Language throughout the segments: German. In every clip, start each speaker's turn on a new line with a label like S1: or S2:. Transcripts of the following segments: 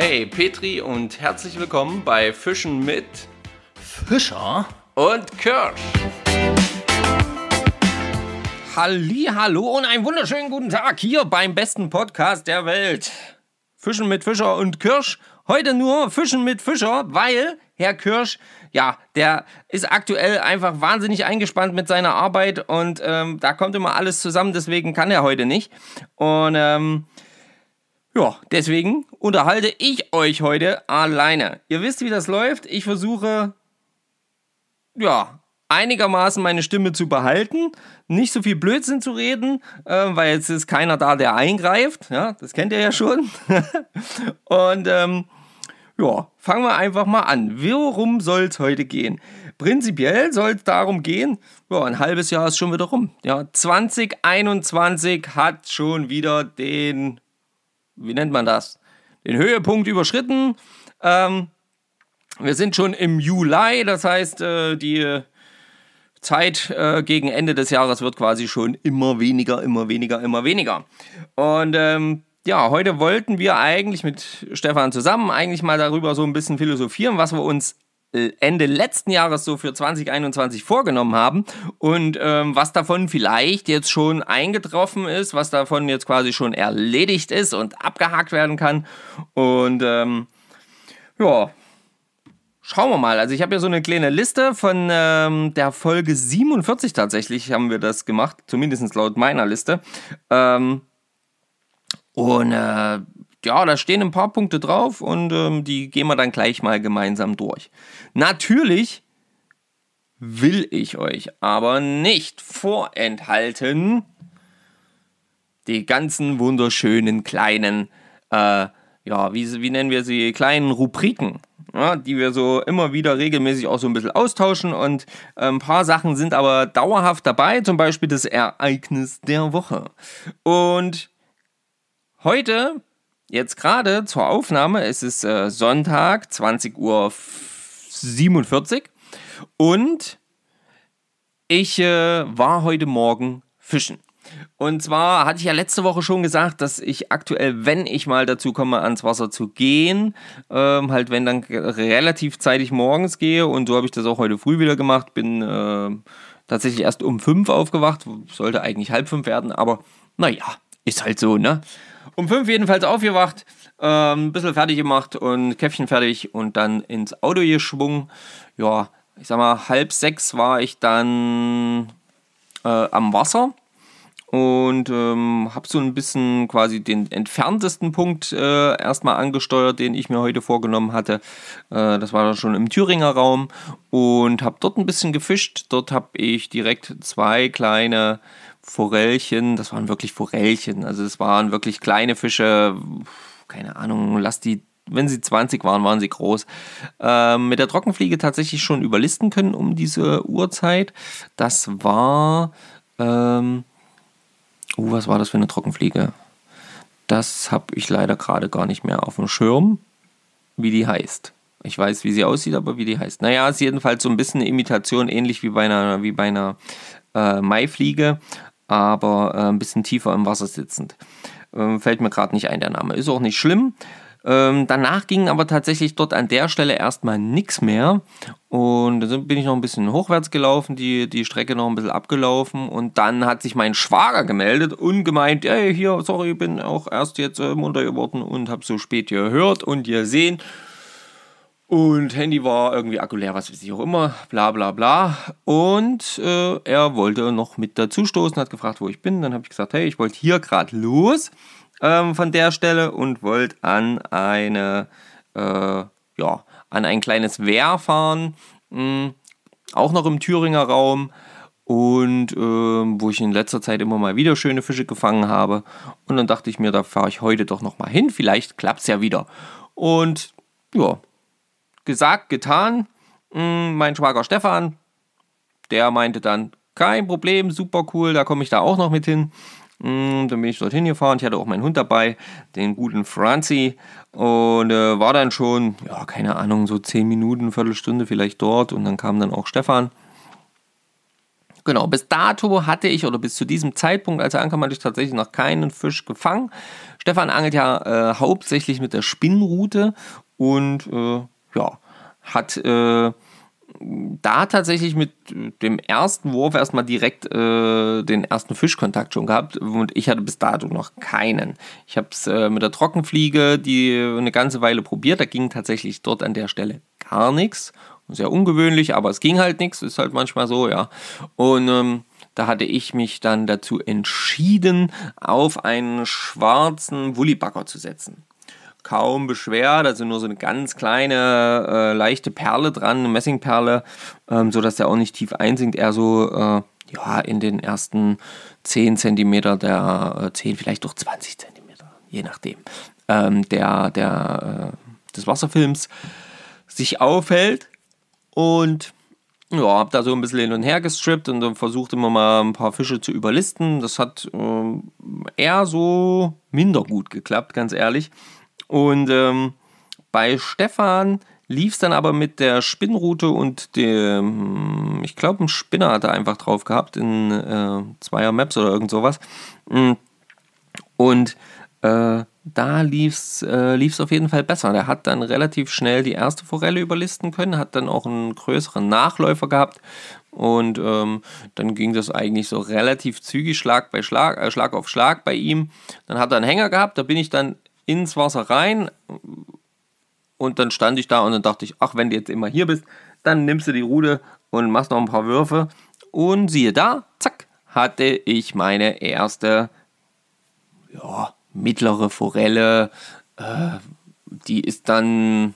S1: Hey Petri und herzlich willkommen bei Fischen mit
S2: Fischer
S1: und Kirsch.
S2: Halli, hallo und einen wunderschönen guten Tag hier beim besten Podcast der Welt. Fischen mit Fischer und Kirsch. Heute nur Fischen mit Fischer, weil Herr Kirsch, ja, der ist aktuell einfach wahnsinnig eingespannt mit seiner Arbeit und ähm, da kommt immer alles zusammen, deswegen kann er heute nicht. Und ähm, ja, deswegen unterhalte ich euch heute alleine. Ihr wisst, wie das läuft. Ich versuche, ja, einigermaßen meine Stimme zu behalten, nicht so viel Blödsinn zu reden, äh, weil jetzt ist keiner da, der eingreift. Ja, das kennt ihr ja schon. Und ähm, ja, fangen wir einfach mal an. Worum soll es heute gehen? Prinzipiell soll es darum gehen, ja, ein halbes Jahr ist schon wieder rum. Ja, 2021 hat schon wieder den wie nennt man das, den Höhepunkt überschritten. Ähm, wir sind schon im Juli, das heißt, äh, die Zeit äh, gegen Ende des Jahres wird quasi schon immer weniger, immer weniger, immer weniger. Und ähm, ja, heute wollten wir eigentlich mit Stefan zusammen eigentlich mal darüber so ein bisschen philosophieren, was wir uns Ende letzten Jahres so für 2021 vorgenommen haben und ähm, was davon vielleicht jetzt schon eingetroffen ist, was davon jetzt quasi schon erledigt ist und abgehakt werden kann. Und ähm, ja, schauen wir mal. Also ich habe ja so eine kleine Liste von ähm, der Folge 47 tatsächlich haben wir das gemacht, zumindest laut meiner Liste. Ähm, und äh, ja, da stehen ein paar Punkte drauf und ähm, die gehen wir dann gleich mal gemeinsam durch. Natürlich will ich euch aber nicht vorenthalten, die ganzen wunderschönen kleinen, äh, ja, wie, wie nennen wir sie, kleinen Rubriken, ja, die wir so immer wieder regelmäßig auch so ein bisschen austauschen und äh, ein paar Sachen sind aber dauerhaft dabei, zum Beispiel das Ereignis der Woche. Und heute jetzt gerade zur Aufnahme, es ist äh, Sonntag, 20 Uhr 47 und ich äh, war heute Morgen fischen. Und zwar hatte ich ja letzte Woche schon gesagt, dass ich aktuell, wenn ich mal dazu komme, ans Wasser zu gehen, ähm, halt wenn dann relativ zeitig morgens gehe und so habe ich das auch heute früh wieder gemacht, bin äh, tatsächlich erst um fünf aufgewacht, sollte eigentlich halb fünf werden, aber naja, ist halt so, ne? Um fünf jedenfalls aufgewacht, äh, ein bisschen fertig gemacht und Käffchen fertig und dann ins Auto geschwungen. Ja, ich sag mal, halb sechs war ich dann äh, am Wasser und ähm, habe so ein bisschen quasi den entferntesten Punkt äh, erstmal angesteuert, den ich mir heute vorgenommen hatte. Äh, das war dann schon im Thüringer Raum und habe dort ein bisschen gefischt. Dort habe ich direkt zwei kleine Forellchen, das waren wirklich Forellchen, also es waren wirklich kleine Fische, keine Ahnung, lass die, wenn sie 20 waren, waren sie groß, ähm, mit der Trockenfliege tatsächlich schon überlisten können um diese Uhrzeit. Das war, ähm, uh, was war das für eine Trockenfliege? Das habe ich leider gerade gar nicht mehr auf dem Schirm, wie die heißt. Ich weiß, wie sie aussieht, aber wie die heißt. Naja, ist jedenfalls so ein bisschen eine Imitation, ähnlich wie bei einer, wie bei einer äh, Maifliege aber äh, ein bisschen tiefer im Wasser sitzend. Ähm, fällt mir gerade nicht ein, der Name. Ist auch nicht schlimm. Ähm, danach ging aber tatsächlich dort an der Stelle erstmal nichts mehr. Und dann bin ich noch ein bisschen hochwärts gelaufen, die, die Strecke noch ein bisschen abgelaufen. Und dann hat sich mein Schwager gemeldet und gemeint, ey, hier, sorry, bin auch erst jetzt äh, munter geworden und habe so spät gehört und gesehen. Und Handy war irgendwie Akku was weiß ich auch immer, bla bla bla. Und äh, er wollte noch mit dazu stoßen, hat gefragt, wo ich bin. Dann habe ich gesagt, hey, ich wollte hier gerade los ähm, von der Stelle und wollte an eine, äh, ja, an ein kleines Wehr fahren, mh, hm, auch noch im Thüringer Raum. Und äh, wo ich in letzter Zeit immer mal wieder schöne Fische gefangen habe. Und dann dachte ich mir, da fahre ich heute doch noch mal hin. Vielleicht klappt es ja wieder. Und ja, gesagt, getan. Hm, mein Schwager Stefan, der meinte dann, kein Problem, super cool, da komme ich da auch noch mit hin. Hm, dann bin ich dorthin gefahren. Ich hatte auch meinen Hund dabei, den guten Franzi. Und äh, war dann schon, ja, keine Ahnung, so 10 Minuten, Viertelstunde vielleicht dort. Und dann kam dann auch Stefan. Genau, bis dato hatte ich oder bis zu diesem Zeitpunkt, als er ankam, hatte ich tatsächlich noch keinen Fisch gefangen. Stefan angelt ja äh, hauptsächlich mit der Spinnrute und äh, ja, hat äh, da tatsächlich mit dem ersten Wurf erstmal direkt äh, den ersten Fischkontakt schon gehabt und ich hatte bis dato noch keinen. Ich habe es äh, mit der Trockenfliege die eine ganze Weile probiert, da ging tatsächlich dort an der Stelle gar nichts. Sehr ungewöhnlich, aber es ging halt nichts, ist halt manchmal so, ja. Und ähm, da hatte ich mich dann dazu entschieden, auf einen schwarzen Wullibacker zu setzen kaum beschwert, also nur so eine ganz kleine, äh, leichte Perle dran, eine Messingperle, ähm, sodass der auch nicht tief einsinkt, eher so äh, ja, in den ersten 10 cm der äh, 10, vielleicht doch 20 cm, je nachdem, ähm, der, der, äh, des Wasserfilms sich aufhält und ja, hab da so ein bisschen hin und her gestrippt und dann versucht immer mal ein paar Fische zu überlisten. Das hat äh, eher so minder gut geklappt, ganz ehrlich. Und ähm, bei Stefan lief es dann aber mit der Spinnrute und dem, ich glaube, ein Spinner hat er einfach drauf gehabt in äh, Zweier Maps oder irgend sowas. Mm. Und äh, da lief es äh, auf jeden Fall besser. Der hat dann relativ schnell die erste Forelle überlisten können, hat dann auch einen größeren Nachläufer gehabt und ähm, dann ging das eigentlich so relativ zügig, Schlag bei Schlag, äh, Schlag auf Schlag bei ihm. Dann hat er einen Hänger gehabt, da bin ich dann ins Wasser rein und dann stand ich da und dann dachte ich, ach, wenn du jetzt immer hier bist, dann nimmst du die Rude und machst noch ein paar Würfe und siehe da, zack, hatte ich meine erste ja, mittlere Forelle. Äh, die ist dann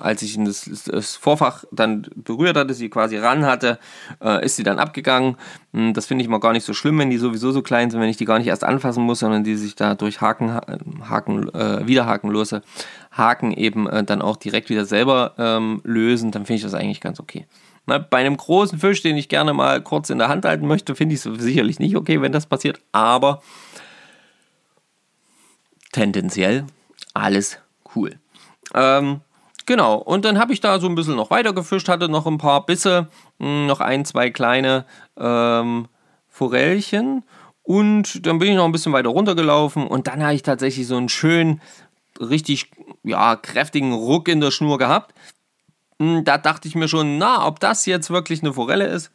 S2: als ich das, das, Vorfach dann berührt hatte, sie quasi ran hatte, äh, ist sie dann abgegangen. Mm, das finde ich mal gar nicht so schlimm, wenn die sowieso so klein sind, wenn ich die gar nicht erst anfassen muss, sondern die sich da durch Haken, Haken äh, wiederhakenlose Haken eben äh, dann auch direkt wieder selber ähm, lösen, dann finde ich das eigentlich ganz okay. Na, bei einem großen Fisch, den ich gerne mal kurz in der Hand halten möchte, finde ich es sicherlich nicht okay, wenn das passiert, aber tendenziell alles cool. Ähm, genau, und dann habe ich da so ein bisschen noch weiter gefischt, hatte noch ein paar Bisse, hm, noch ein, zwei kleine ähm, Forellchen. Und dann bin ich noch ein bisschen weiter runtergelaufen und dann habe ich tatsächlich so einen schönen, richtig ja, kräftigen Ruck in der Schnur gehabt. Hm, da dachte ich mir schon, na, ob das jetzt wirklich eine Forelle ist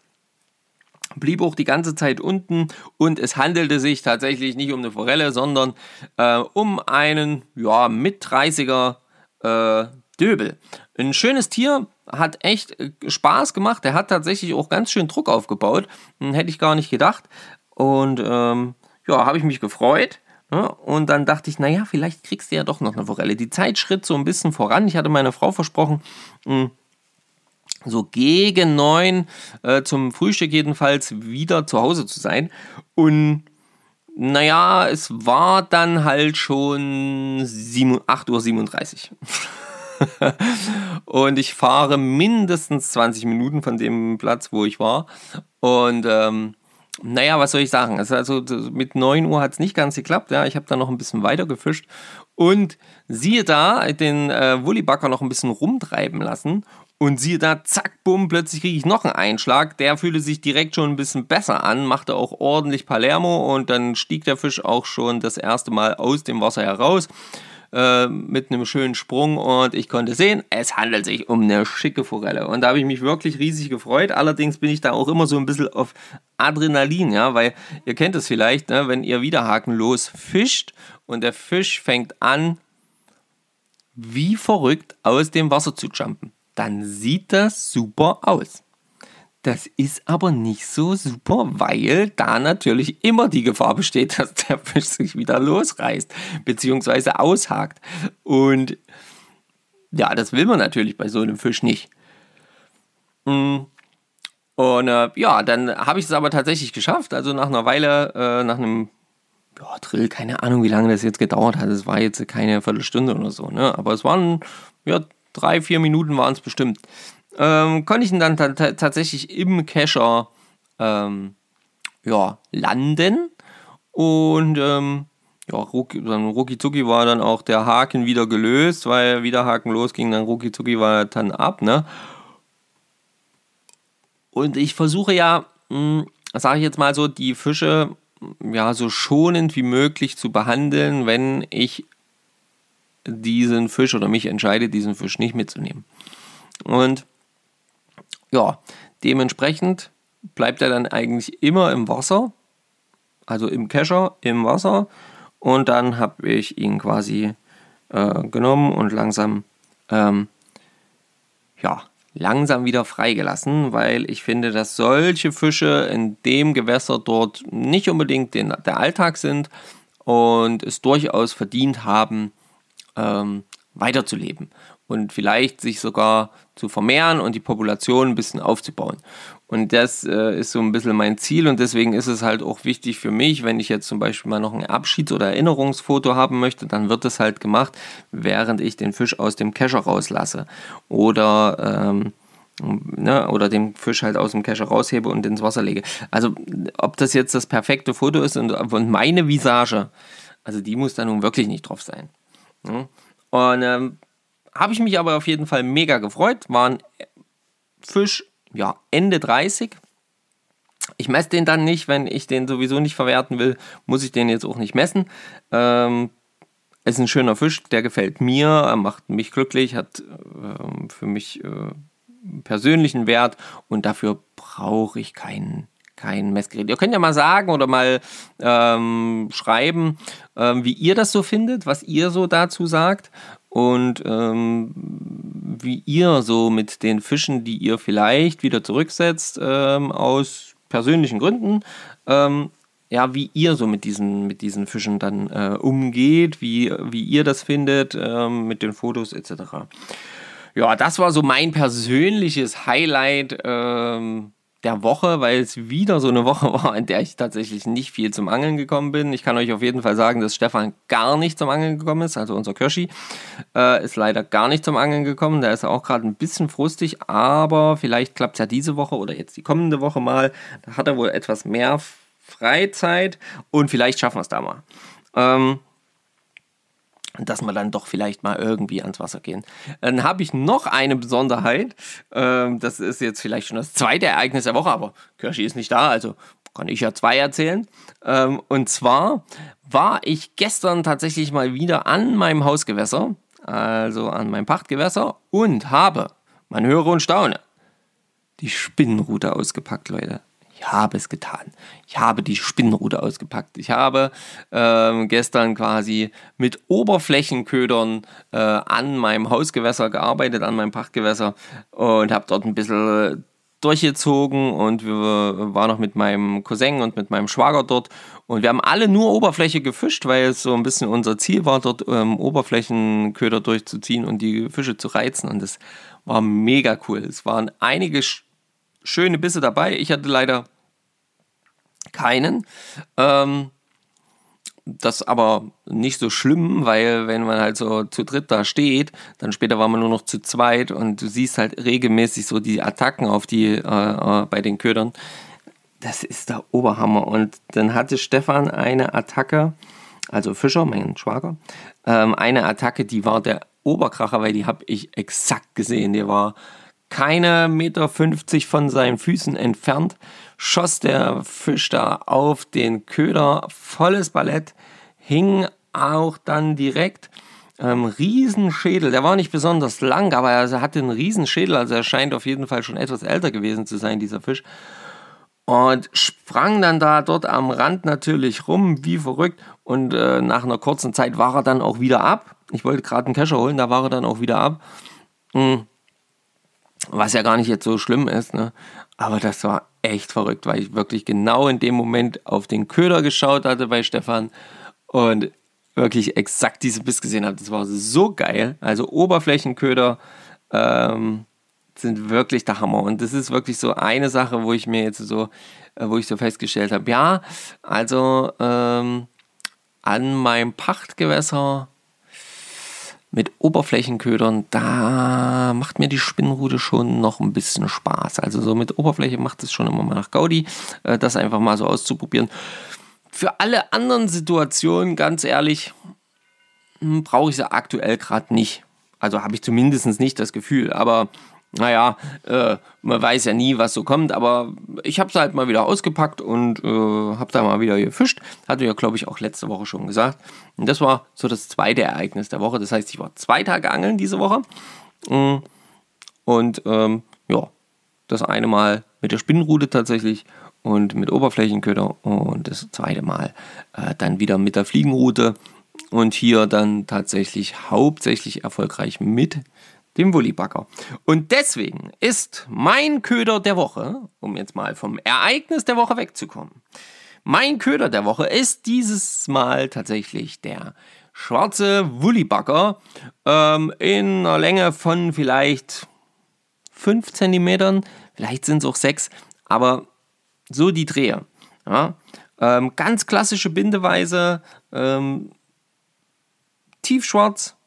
S2: blieb auch die ganze Zeit unten und es handelte sich tatsächlich nicht um eine Forelle, sondern äh, um einen ja, mit 30er äh, Döbel. Ein schönes Tier, hat echt äh, Spaß gemacht. Der hat tatsächlich auch ganz schön Druck aufgebaut. Hm, hätte ich gar nicht gedacht. Und ähm, ja, habe ich mich gefreut. Ne? und dann dachte ich, naja, vielleicht kriegst du ja doch noch eine Forelle. Die Zeit schritt so ein bisschen voran. Ich hatte meiner Frau versprochen, hm, so gegen neun äh, zum Frühstück jedenfalls wieder zu Hause zu sein. Und naja, es war dann halt schon 8.37 Uhr. und ich fahre mindestens 20 Minuten von dem Platz, wo ich war. Und ähm, naja, was soll ich sagen? Also, also mit 9 Uhr hat es nicht ganz geklappt. Ja, ich habe dann noch ein bisschen weiter gefischt. Und siehe da, den äh, Wullibacker noch ein bisschen rumtreiben lassen. Und siehe da, zack, bumm, plötzlich kriege ich noch einen Einschlag. Der fühlte sich direkt schon ein bisschen besser an, machte auch ordentlich Palermo und dann stieg der Fisch auch schon das erste Mal aus dem Wasser heraus äh, mit einem schönen Sprung und ich konnte sehen, es handelt sich um eine schicke Forelle. Und da habe ich mich wirklich riesig gefreut. Allerdings bin ich da auch immer so ein bisschen auf Adrenalin, ja, weil ihr kennt es vielleicht, ne, wenn ihr wieder hakenlos fischt und der Fisch fängt an, wie verrückt aus dem Wasser zu jumpen dann sieht das super aus. Das ist aber nicht so super, weil da natürlich immer die Gefahr besteht, dass der Fisch sich wieder losreißt bzw. aushakt. Und ja, das will man natürlich bei so einem Fisch nicht. Mm. Und äh, ja, dann habe ich es aber tatsächlich geschafft. Also nach einer Weile, äh, nach einem ja, Drill, keine Ahnung, wie lange das jetzt gedauert hat. Es war jetzt keine Viertelstunde oder so, ne? Aber es waren ja drei, vier Minuten waren es bestimmt, ähm, konnte ich ihn dann tatsächlich im Cacher ähm, ja, landen. Und ähm, ja, rucki, dann rucki war dann auch der Haken wieder gelöst, weil wieder Haken losging, dann rucki war er dann ab, ne? Und ich versuche ja hm, sage ich jetzt mal so, die Fische ja so schonend wie möglich zu behandeln, wenn ich diesen Fisch oder mich entscheide, diesen Fisch nicht mitzunehmen. Und ja, dementsprechend bleibt er dann eigentlich immer im Wasser, also im Kescher im Wasser. Und dann habe ich ihn quasi äh, genommen und langsam, ähm, ja, langsam wieder freigelassen, weil ich finde, dass solche Fische in dem Gewässer dort nicht unbedingt den, der Alltag sind und es durchaus verdient haben, ähm, weiterzuleben und vielleicht sich sogar zu vermehren und die Population ein bisschen aufzubauen. Und das äh, ist so ein bisschen mein Ziel und deswegen ist es halt auch wichtig für mich, wenn ich jetzt zum Beispiel mal noch ein Abschieds- oder Erinnerungsfoto haben möchte, dann wird das halt gemacht, während ich den Fisch aus dem Kescher rauslasse. Oder ähm, Ne, oder den Fisch halt aus dem Kescher raushebe und ins Wasser lege. Also, ob das jetzt das perfekte Foto ist und, und meine Visage, also die muss da nun wirklich nicht drauf sein. Ne? Und ähm, habe ich mich aber auf jeden Fall mega gefreut. War ein Fisch, ja, Ende 30. Ich messe den dann nicht, wenn ich den sowieso nicht verwerten will, muss ich den jetzt auch nicht messen. Ähm, ist ein schöner Fisch, der gefällt mir, macht mich glücklich, hat äh, für mich äh, persönlichen Wert und dafür brauche ich keinen kein Messgerät. Ihr könnt ja mal sagen oder mal ähm, schreiben, ähm, wie ihr das so findet, was ihr so dazu sagt und ähm, wie ihr so mit den Fischen, die ihr vielleicht wieder zurücksetzt, ähm, aus persönlichen Gründen, ähm, ja, wie ihr so mit diesen, mit diesen Fischen dann äh, umgeht, wie, wie ihr das findet ähm, mit den Fotos etc. Ja, das war so mein persönliches Highlight ähm, der Woche, weil es wieder so eine Woche war, in der ich tatsächlich nicht viel zum Angeln gekommen bin. Ich kann euch auf jeden Fall sagen, dass Stefan gar nicht zum Angeln gekommen ist. Also unser Kirschi äh, ist leider gar nicht zum Angeln gekommen. Der ist auch gerade ein bisschen frustig, aber vielleicht klappt es ja diese Woche oder jetzt die kommende Woche mal. Da hat er wohl etwas mehr Freizeit und vielleicht schaffen wir es da mal. Ähm, dass wir dann doch vielleicht mal irgendwie ans Wasser gehen. Dann habe ich noch eine Besonderheit. Ähm, das ist jetzt vielleicht schon das zweite Ereignis der Woche, aber Kirschi ist nicht da, also kann ich ja zwei erzählen. Ähm, und zwar war ich gestern tatsächlich mal wieder an meinem Hausgewässer, also an meinem Pachtgewässer, und habe, man höre und staune, die Spinnenrute ausgepackt, Leute ich habe es getan. Ich habe die Spinnrute ausgepackt. Ich habe ähm, gestern quasi mit Oberflächenködern äh, an meinem Hausgewässer gearbeitet, an meinem Pachtgewässer und habe dort ein bisschen durchgezogen und wir waren noch mit meinem Cousin und mit meinem Schwager dort und wir haben alle nur Oberfläche gefischt, weil es so ein bisschen unser Ziel war, dort ähm, Oberflächenköder durchzuziehen und die Fische zu reizen und das war mega cool. Es waren einige schöne Bisse dabei. Ich hatte leider keinen. Ähm, das aber nicht so schlimm, weil wenn man halt so zu dritt da steht, dann später war man nur noch zu zweit und du siehst halt regelmäßig so die Attacken auf die äh, äh, bei den Ködern. Das ist der Oberhammer. Und dann hatte Stefan eine Attacke, also Fischer, mein Schwager, ähm, eine Attacke, die war der Oberkracher, weil die habe ich exakt gesehen. Die war keine Meter 50 von seinen Füßen entfernt, schoss der Fisch da auf den Köder, volles Ballett, hing auch dann direkt. Ähm, Riesenschädel, der war nicht besonders lang, aber er hatte einen Riesenschädel, also er scheint auf jeden Fall schon etwas älter gewesen zu sein, dieser Fisch. Und sprang dann da dort am Rand natürlich rum, wie verrückt. Und äh, nach einer kurzen Zeit war er dann auch wieder ab. Ich wollte gerade einen Kescher holen, da war er dann auch wieder ab. Mhm. Was ja gar nicht jetzt so schlimm ist, ne? Aber das war echt verrückt, weil ich wirklich genau in dem Moment auf den Köder geschaut hatte bei Stefan und wirklich exakt diesen Biss gesehen habe. Das war so geil. Also Oberflächenköder ähm, sind wirklich der Hammer. Und das ist wirklich so eine Sache, wo ich mir jetzt so, äh, wo ich so festgestellt habe, ja, also ähm, an meinem Pachtgewässer mit Oberflächenködern, da macht mir die Spinnrute schon noch ein bisschen Spaß. Also so mit Oberfläche macht es schon immer mal nach Gaudi, äh, das einfach mal so auszuprobieren. Für alle anderen Situationen, ganz ehrlich, hm, brauche ich sie aktuell gerade nicht. Also habe ich zumindest nicht das Gefühl. Aber naja, äh, man weiß ja nie, was so kommt, aber ich habe es halt mal wieder ausgepackt und äh, habe da mal wieder gefischt. Hatte ja, glaube ich, auch letzte Woche schon gesagt. Und das war so das zweite Ereignis der Woche. Das heißt, ich war zwei Tage angeln diese Woche. Mm. Und ähm, ja, das eine Mal mit der Spinnenrute tatsächlich und mit Oberflächenköder und das zweite Mal äh, dann wieder mit der Fliegenrute und hier dann tatsächlich hauptsächlich erfolgreich mit dem Wullibagger. Und deswegen ist mein Köder der Woche, um jetzt mal vom Ereignis der Woche wegzukommen, mein Köder der Woche ist dieses Mal tatsächlich der schwarze Wullibagger ähm, in einer Länge von vielleicht 5 cm, vielleicht sind es auch 6, aber so die Dreher. Ja? Ähm, ganz klassische Bindeweise, ähm, tiefschwarz,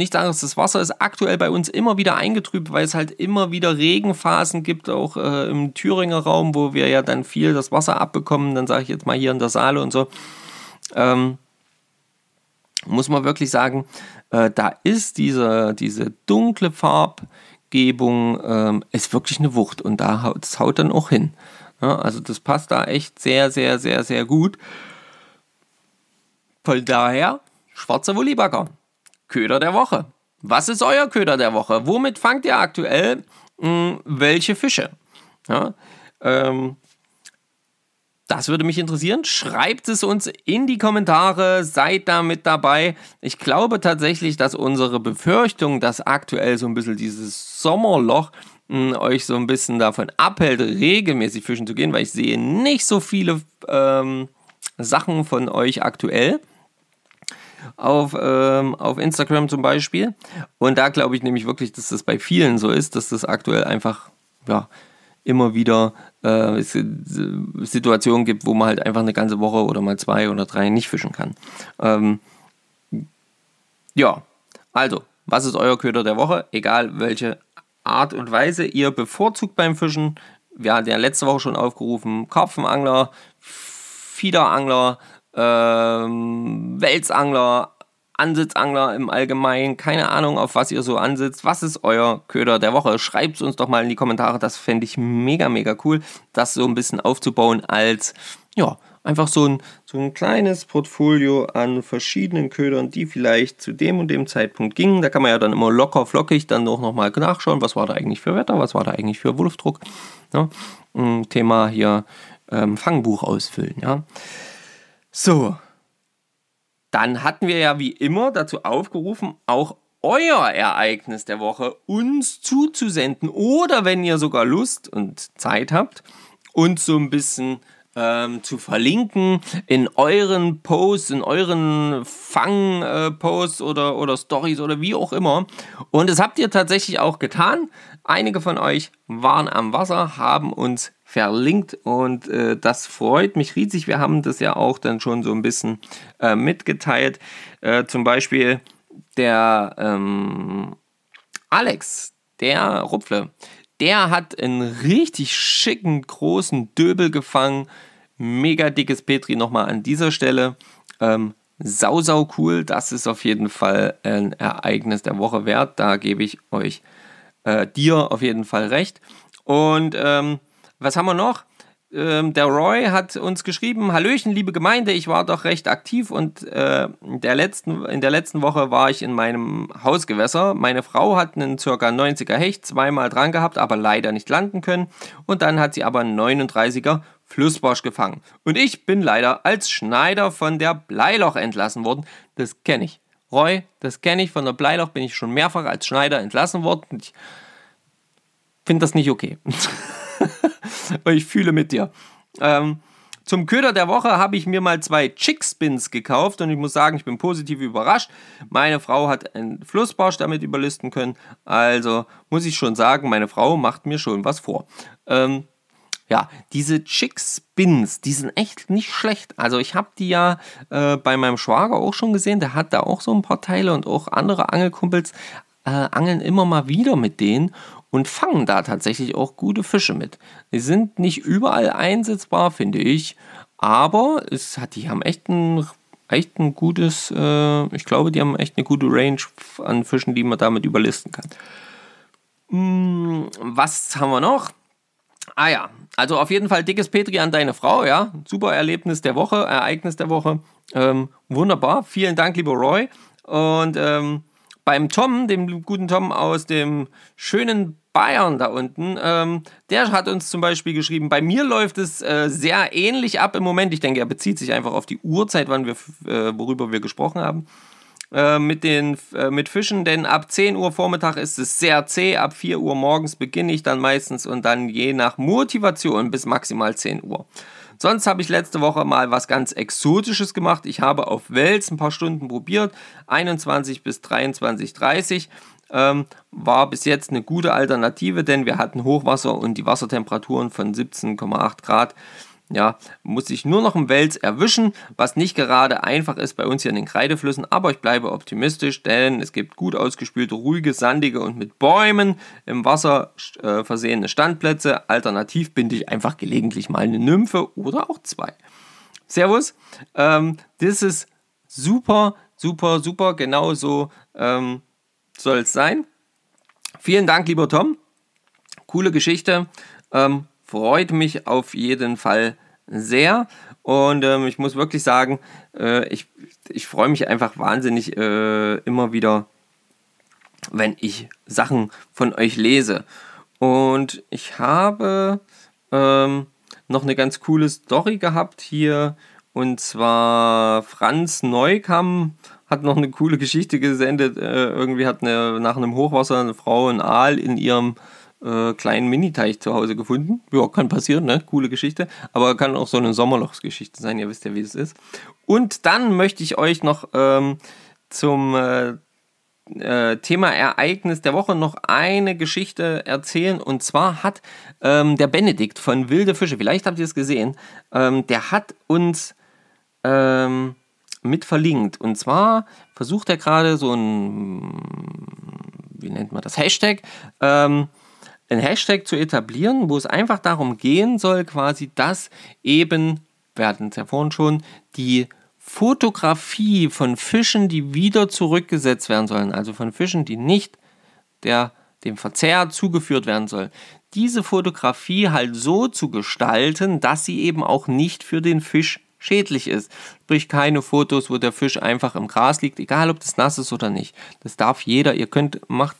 S2: nichts anderes. Das Wasser ist aktuell bei uns immer wieder eingetrübt, weil es halt immer wieder Regenphasen gibt, auch äh, im Thüringer Raum, wo wir ja dann viel das Wasser abbekommen. Dann sage ich jetzt mal hier in der Saale und so. Ähm, muss man wirklich sagen, äh, da ist diese, diese dunkle Farbgebung ähm, ist wirklich eine Wucht und da haut, das haut dann auch hin. Ja, also das passt da echt sehr, sehr, sehr, sehr gut. Von daher, schwarzer Wollibagger. Köder der Woche. Was ist euer Köder der Woche? Womit fangt ihr aktuell mh, hm, welche Fische? Ja, ähm, das würde mich interessieren. Schreibt es uns in die Kommentare, seid da mit dabei. Ich glaube tatsächlich, dass unsere Befürchtung, dass aktuell so ein bisschen dieses Sommerloch mh, hm, euch so ein bisschen davon abhält, regelmäßig fischen zu gehen, weil ich sehe nicht so viele ähm, Sachen von euch aktuell auf, ähm, auf Instagram zum Beispiel. Und da glaube ich nämlich wirklich, dass das bei vielen so ist, dass das aktuell einfach ja, immer wieder äh, Situationen gibt, wo man halt einfach eine ganze Woche oder mal zwei oder drei nicht fischen kann. Ähm, ja, also, was ist euer Köder der Woche? Egal welche Art und Weise ihr bevorzugt beim Fischen. Wir hatten ja letzte Woche schon aufgerufen, Karpfenangler, Fiederangler, ähm, Welsangler, Ansitzangler im Allgemeinen, keine Ahnung, auf was ihr so ansitzt. Was ist euer Köder der Woche? Schreibt es uns doch mal in die Kommentare. Das fände ich mega, mega cool, das so ein bisschen aufzubauen als, ja, einfach so ein, so ein kleines Portfolio an verschiedenen Ködern, die vielleicht zu dem und dem Zeitpunkt gingen. Da kann man ja dann immer locker flockig dann auch nochmal nachschauen, was war da eigentlich für Wetter, was war da eigentlich für Wurfdruck. Ja, Thema hier ähm, Fangbuch ausfüllen. Ja. So, dann hatten wir ja wie immer dazu aufgerufen, auch euer Ereignis der Woche uns zuzusenden oder wenn ihr sogar Lust und Zeit habt, uns so ein bisschen ähm, zu verlinken in euren Posts, in euren Fang-Posts oder, oder Stories oder wie auch immer. Und das habt ihr tatsächlich auch getan. Einige von euch waren am Wasser, haben uns verlinkt und äh, das freut mich riesig. Wir haben das ja auch dann schon so ein bisschen äh, mitgeteilt. Äh, zum Beispiel der ähm, Alex, der Rupfle, der hat einen richtig schicken, großen Döbel gefangen. Mega dickes Petri nochmal an dieser Stelle. Ähm, sau, sau cool. Das ist auf jeden Fall ein Ereignis der Woche wert. Da gebe ich euch äh, dir auf jeden Fall recht. Und ähm, was haben wir noch? Ähm, der Roy hat uns geschrieben, Hallöchen, liebe Gemeinde, ich war doch recht aktiv und äh, der letzten, in der letzten Woche war ich in meinem Hausgewässer. Meine Frau hat einen ca. 90er Hecht zweimal dran gehabt, aber leider nicht landen können. Und dann hat sie aber einen 39er Flussbarsch gefangen. Und ich bin leider als Schneider von der Bleiloch entlassen worden. Das kenne ich. Roy, das kenne ich. Von der Bleiloch bin ich schon mehrfach als Schneider entlassen worden. Ich finde das nicht okay. ich fühle mit dir. Ähm, zum Köder der Woche habe ich mir mal zwei Chick-Spins gekauft und ich muss sagen, ich bin positiv überrascht. Meine Frau hat einen Flussbarsch damit überlisten können. Also muss ich schon sagen, meine Frau macht mir schon was vor. Ähm, ja, diese Chick-Spins, die sind echt nicht schlecht. Also ich habe die ja äh, bei meinem Schwager auch schon gesehen. Der hat da auch so ein paar Teile und auch andere Angelkumpels äh, angeln immer mal wieder mit denen und fangen da tatsächlich auch gute Fische mit. Die sind nicht überall einsetzbar, finde ich, aber es hat, die haben echt ein, echt ein gutes, äh, ich glaube, die haben echt eine gute Range an Fischen, die man damit überlisten kann. Hm, was haben wir noch? Ah ja, also auf jeden Fall dickes Petri an deine Frau, ja. Super Erlebnis der Woche, Ereignis der Woche. Ähm, wunderbar. Vielen Dank, lieber Roy. Und ähm, beim Tom, dem guten Tom aus dem schönen Bayern da unten, ähm, der hat uns zum Beispiel geschrieben, bei mir läuft es äh, sehr ähnlich ab im Moment. Ich denke, er bezieht sich einfach auf die Uhrzeit, wann wir, äh, worüber wir gesprochen haben. Äh, mit, den, äh, mit Fischen, denn ab 10 Uhr Vormittag ist es sehr zäh, ab 4 Uhr morgens beginne ich dann meistens und dann je nach Motivation bis maximal 10 Uhr. Sonst habe ich letzte Woche mal was ganz Exotisches gemacht. Ich habe auf Wels ein paar Stunden probiert, 21 bis 23.30 ähm, war bis jetzt eine gute Alternative, denn wir hatten Hochwasser und die Wassertemperaturen von 17,8 Grad ja, muss ich nur noch im Wels erwischen, was nicht gerade einfach ist bei uns hier in den Kreideflüssen, aber ich bleibe optimistisch, denn es gibt gut ausgespülte, ruhige, sandige und mit Bäumen im Wasser äh, versehene Standplätze. Alternativ binde ich einfach gelegentlich mal eine Nymphe oder auch zwei. Servus, ähm, das ist super, super, super, genau so ähm, soll es sein. Vielen Dank, lieber Tom. Coole Geschichte. Ähm, freut mich auf jeden Fall sehr. Und ähm, ich muss wirklich sagen, äh, ich, ich freue mich einfach wahnsinnig äh, immer wieder, wenn ich Sachen von euch lese. Und ich habe ähm, noch eine ganz coole Story gehabt hier. Und zwar Franz Neukam hat noch eine coole Geschichte gesendet. Äh, irgendwie hat eine, nach einem Hochwasser eine Frau einen Aal in ihrem äh, kleinen Miniteich zu Hause gefunden. Ja, kann passieren, ne? Coole Geschichte. Aber kann auch so eine Sommerlochsgeschichte sein, ihr wisst ja, wie es ist. Und dann möchte ich euch noch ähm, zum äh, äh, Thema Ereignis der Woche noch eine Geschichte erzählen. Und zwar hat ähm, der Benedikt von Wilde Fische, vielleicht habt ihr es gesehen, ähm, der hat uns ähm, mit verlinkt. Und zwar versucht er gerade so ein, wie nennt man das, Hashtag, ähm, ein Hashtag zu etablieren, wo es einfach darum gehen soll, quasi, dass eben, wir hatten es ja vorhin schon, die Fotografie von Fischen, die wieder zurückgesetzt werden sollen, also von Fischen, die nicht der, dem Verzehr zugeführt werden soll, diese Fotografie halt so zu gestalten, dass sie eben auch nicht für den Fisch schädlich ist. Sprich keine Fotos, wo der Fisch einfach im Gras liegt, egal ob das nass ist oder nicht. Das darf jeder. Ihr könnt, macht,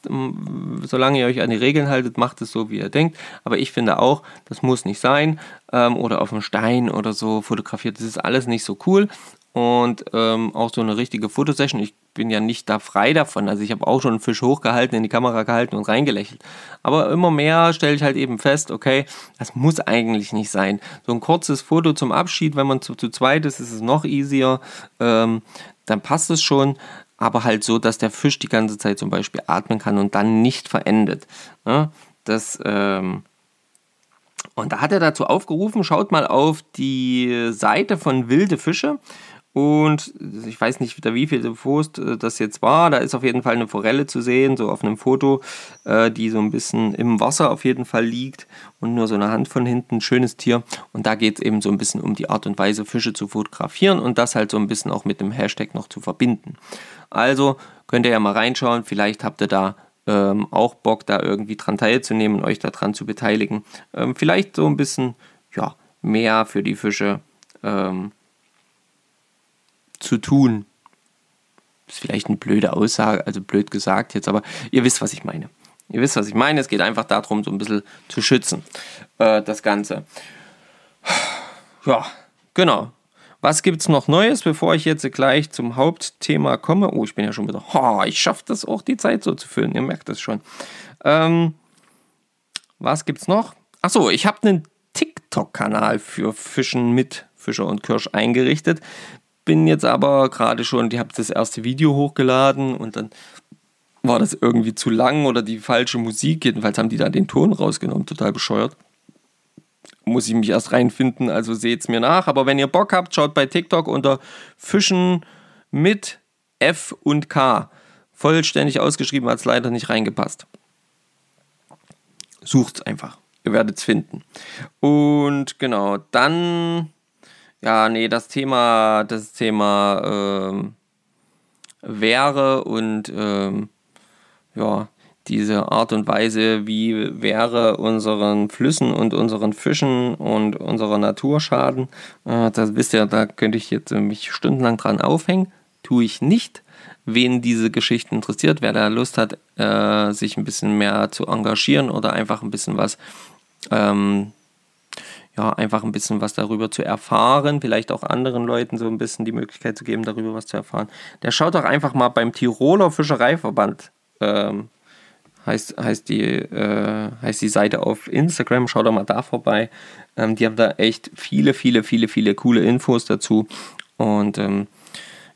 S2: solange ihr euch an die Regeln haltet, macht es so, wie ihr denkt. Aber ich finde auch, das muss nicht sein. Ähm, oder auf dem Stein oder so fotografiert. Das ist alles nicht so cool und ähm, auch so eine richtige Fotosession. Ich bin ja nicht da frei davon. Also ich habe auch schon einen Fisch hochgehalten, in die Kamera gehalten und reingelächelt. Aber immer mehr stelle ich halt eben fest, okay, das muss eigentlich nicht sein. So ein kurzes Foto zum Abschied, wenn man zu, zu zweit ist, ist es noch easier. Ähm, dann passt es schon. Aber halt so, dass der Fisch die ganze Zeit zum Beispiel atmen kann und dann nicht verendet. Ja, das, ähm, und da hat er dazu aufgerufen, schaut mal auf die Seite von Wilde Fische. Und ich weiß nicht, wie viel Post äh, das jetzt war. Da ist auf jeden Fall eine Forelle zu sehen, so auf einem Foto, äh, die so ein bisschen im Wasser auf jeden Fall liegt und nur so eine Hand von hinten. Schönes Tier. Und da geht es eben so ein bisschen um die Art und Weise, Fische zu fotografieren und das halt so ein bisschen auch mit dem Hashtag noch zu verbinden. Also könnt ihr ja mal reinschauen. Vielleicht habt ihr da ähm, auch Bock, da irgendwie dran teilzunehmen und euch daran zu beteiligen. Ähm, vielleicht so ein bisschen ja, mehr für die Fische. Ähm, zu tun. Das ist vielleicht eine blöde Aussage, also blöd gesagt jetzt, aber ihr wisst, was ich meine. Ihr wisst, was ich meine. Es geht einfach darum, so ein bisschen zu schützen, äh, das Ganze. Ja, genau. Was gibt es noch Neues, bevor ich jetzt gleich zum Hauptthema komme? Oh, ich bin ja schon wieder. Oh, ich schaffe das auch, die Zeit so zu füllen. Ihr merkt das schon. Ähm, was gibt's noch? Achso, ich habe einen TikTok-Kanal für Fischen mit Fischer und Kirsch eingerichtet bin jetzt aber gerade schon, die habe das erste Video hochgeladen und dann war das irgendwie zu lang oder die falsche Musik. Jedenfalls haben die da den Ton rausgenommen, total bescheuert. Muss ich mich erst reinfinden, also seht es mir nach. Aber wenn ihr Bock habt, schaut bei TikTok unter Fischen mit F und K. Vollständig ausgeschrieben, hat es leider nicht reingepasst. Sucht es einfach. Ihr werdet es finden. Und genau, dann ja, nee, das Thema, das Thema ähm, wäre und ähm, ja, diese Art und Weise, wie wäre unseren Flüssen und unseren Fischen und unserer Natur schaden. Äh, das wisst ihr, da könnte ich jetzt mich stundenlang dran aufhängen. Tue ich nicht. Wen diese Geschichte interessiert, wer da Lust hat, äh, sich ein bisschen mehr zu engagieren oder einfach ein bisschen was ähm, ja, einfach ein bisschen was darüber zu erfahren, vielleicht auch anderen Leuten so ein bisschen die Möglichkeit zu geben, darüber was zu erfahren. Der schaut doch einfach mal beim Tiroler Fischereiverband, ähm, heißt, heißt, die, äh, heißt die Seite auf Instagram, schaut doch mal da vorbei. Ähm, die haben da echt viele, viele, viele, viele coole Infos dazu. Und ähm,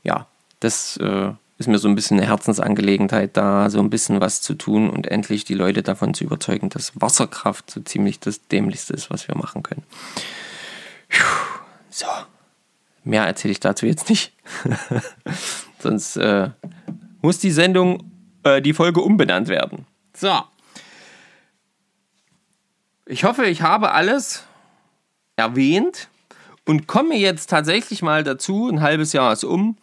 S2: ja, das äh, ist mir so ein bisschen eine Herzensangelegenheit, da so ein bisschen was zu tun und endlich die Leute davon zu überzeugen, dass Wasserkraft so ziemlich das Dämlichste ist, was wir machen können. So, mehr erzähle ich dazu jetzt nicht. Sonst äh, muss die Sendung, äh, die Folge umbenannt werden. So. Ich hoffe, ich habe alles erwähnt und komme jetzt tatsächlich mal dazu, ein halbes Jahr ist um,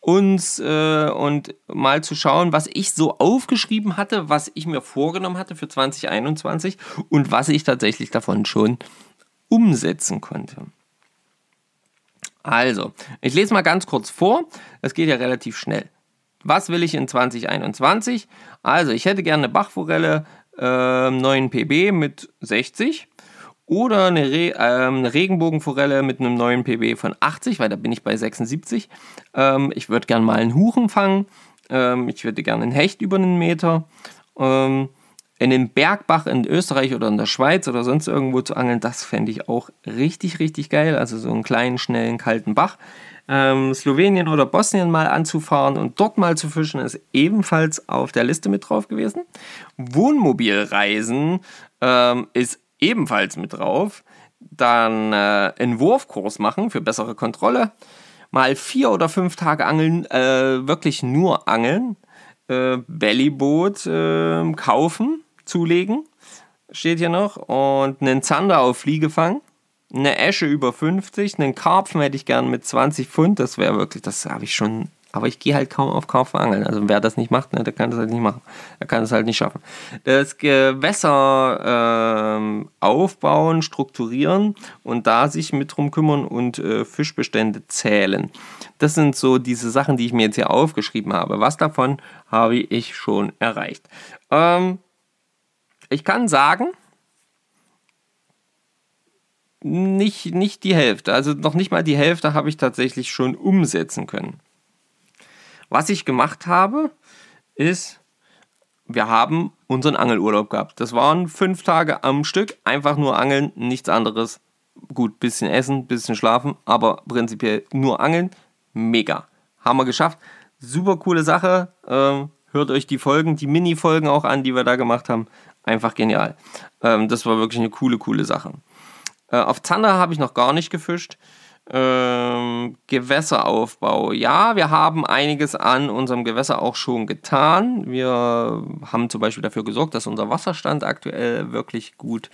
S2: uns äh, und mal zu schauen, was ich so aufgeschrieben hatte, was ich mir vorgenommen hatte für 2021 und was ich tatsächlich davon schon umsetzen konnte. Also, ich lese mal ganz kurz vor. Es geht ja relativ schnell. Was will ich in 2021? Also, ich hätte gerne eine Bachforelle äh, 9 PB mit 60 oder eine, Re ähm, eine, Regenbogenforelle mit einem neuen PB von 80, weil da bin ich bei 76. Ähm, ich würde gerne mal einen Huchen fangen. Ähm, ich würde gerne einen Hecht über einen Meter. Ähm, in den Bergbach in Österreich oder in der Schweiz oder sonst irgendwo zu angeln, das fände ich auch richtig, richtig geil. Also so einen kleinen, schnellen, kalten Bach. Ähm, Slowenien oder Bosnien mal anzufahren und dort mal zu fischen, ist ebenfalls auf der Liste mit drauf gewesen. Wohnmobilreisen ähm, ist ebenfalls mit drauf. Dann äh, einen Wurfkurs machen für bessere Kontrolle. Mal vier oder fünf Tage angeln, äh, wirklich nur angeln. Äh, Bellyboot äh, kaufen, zulegen, steht hier noch. Und einen Zander auf Fliegefang. Eine Esche über 50, einen Karpfen hätte ich gern mit 20 Pfund. Das wäre wirklich, das habe ich schon aber ich gehe halt kaum auf Karpfen angeln. Also wer das nicht macht, ne, der kann das halt nicht machen. Der kann es halt nicht schaffen. Das Gewässer ähm, aufbauen, strukturieren und da sich mit drum kümmern und äh, Fischbestände zählen. Das sind so diese Sachen, die ich mir jetzt hier aufgeschrieben habe. Was davon habe ich schon erreicht? Ähm, ich kann sagen, nicht, nicht die Hälfte. Also noch nicht mal die Hälfte habe ich tatsächlich schon umsetzen können. Was ich gemacht habe, ist, wir haben unseren Angelurlaub gehabt. Das waren fünf Tage am Stück, einfach nur angeln, nichts anderes. Gut, bisschen essen, bisschen schlafen, aber prinzipiell nur angeln. Mega. Haben wir geschafft. Super coole Sache. Ähm, hört euch die Folgen, die Mini-Folgen auch an, die wir da gemacht haben. Einfach genial. Ähm, das war wirklich eine coole, coole Sache. Äh, auf Zander habe ich noch gar nicht gefischt. Ähm, Gewässeraufbau. Ja, wir haben einiges an unserem Gewässer auch schon getan. Wir haben zum Beispiel dafür gesorgt, dass unser Wasserstand aktuell wirklich gut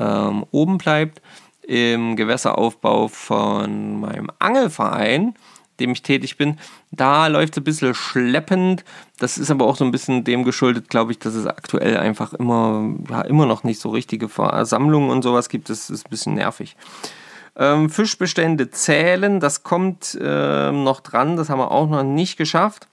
S2: ähm, oben bleibt. Im Gewässeraufbau von meinem Angelverein, dem ich tätig bin, da läuft es ein bisschen schleppend. Das ist aber auch so ein bisschen dem geschuldet, glaube ich, dass es aktuell einfach immer, ja, immer noch nicht so richtige Versammlungen und sowas gibt. Das ist ein bisschen nervig. Ähm, Fischbestände zählen, das kommt ähm, noch dran, das haben wir auch noch nicht geschafft.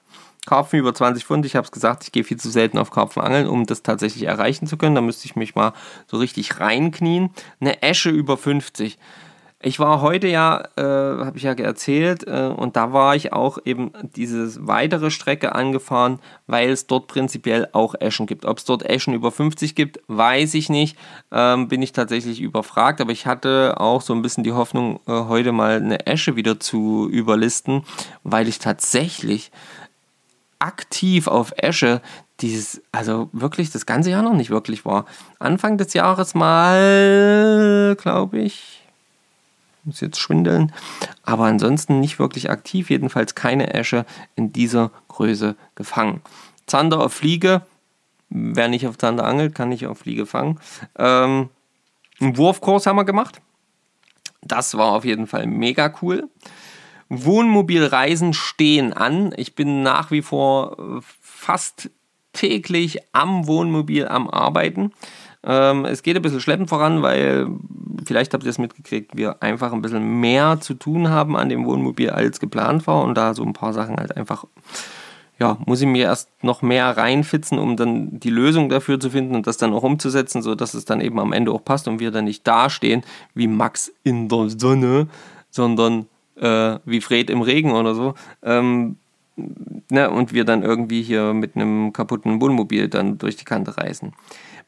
S2: Karpfen über 20 Pfund, ich habe es gesagt, ich gehe viel zu selten auf Karpfen angeln, um das tatsächlich erreichen zu können. Da müsste ich mich mal so richtig reinknien. Eine Esche über 50. Ich war heute ja, äh, habe ich ja erzählt, äh, und da war ich auch eben diese weitere Strecke angefahren, weil es dort prinzipiell auch Eschen gibt. Ob es dort Eschen über 50 gibt, weiß ich nicht. Ähm, bin ich tatsächlich überfragt, aber ich hatte auch so ein bisschen die Hoffnung, äh, heute mal eine Esche wieder zu überlisten, weil ich tatsächlich aktiv auf Esche dieses, also wirklich das ganze Jahr noch nicht wirklich war. Anfang des Jahres mal, glaube ich, muss jetzt schwindeln, aber ansonsten nicht wirklich aktiv, jedenfalls keine Esche in dieser Größe gefangen. Zander auf Fliege, wer nicht auf Zander angelt, kann nicht auf Fliege fangen. Ähm, einen Wurfkurs haben wir gemacht. Das war auf jeden Fall mega cool. Wohnmobilreisen stehen an. Ich bin nach wie vor fast täglich am Wohnmobil am Arbeiten. Ähm, es geht ein bisschen schleppend voran, weil vielleicht habt ihr es mitgekriegt, wir einfach ein bisschen mehr zu tun haben an dem Wohnmobil als geplant war und da so ein paar Sachen halt einfach, ja, muss ich mir erst noch mehr reinfitzen, um dann die Lösung dafür zu finden und das dann auch umzusetzen, sodass es dann eben am Ende auch passt und wir dann nicht dastehen wie Max in der Sonne, sondern äh, wie Fred im Regen oder so. Ähm, ne, und wir dann irgendwie hier mit einem kaputten Wohnmobil dann durch die Kante reißen.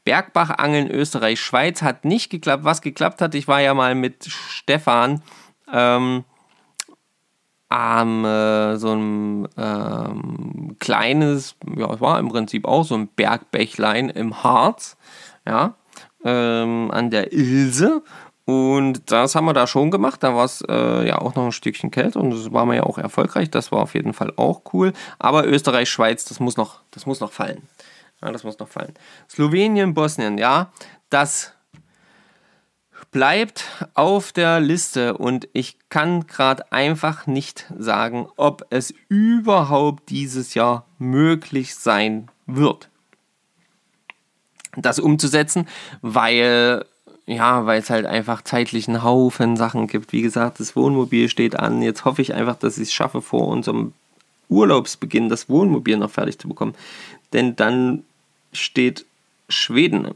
S2: Bergbachangeln Österreich, Schweiz hat nicht geklappt. Was geklappt hat, ich war ja mal mit Stefan ähm, am äh, so ein ähm, kleines, ja, es war im Prinzip auch so ein Bergbächlein im Harz, ja, ähm, an der Ilse. Und das haben wir da schon gemacht. Da war es äh, ja auch noch ein Stückchen kälter und das war mir ja auch erfolgreich. Das war auf jeden Fall auch cool. Aber Österreich, Schweiz, das muss noch, das muss noch fallen. Ja, das muss noch fallen. Slowenien, Bosnien, ja, das bleibt auf der Liste und ich kann gerade einfach nicht sagen, ob es überhaupt dieses Jahr möglich sein wird, das umzusetzen, weil ja, weil es halt einfach zeitlich einen Haufen Sachen gibt. Wie gesagt, das Wohnmobil steht an. Jetzt hoffe ich einfach, dass ich es schaffe, vor unserem Urlaubsbeginn das Wohnmobil noch fertig zu bekommen. Denn dann steht Schweden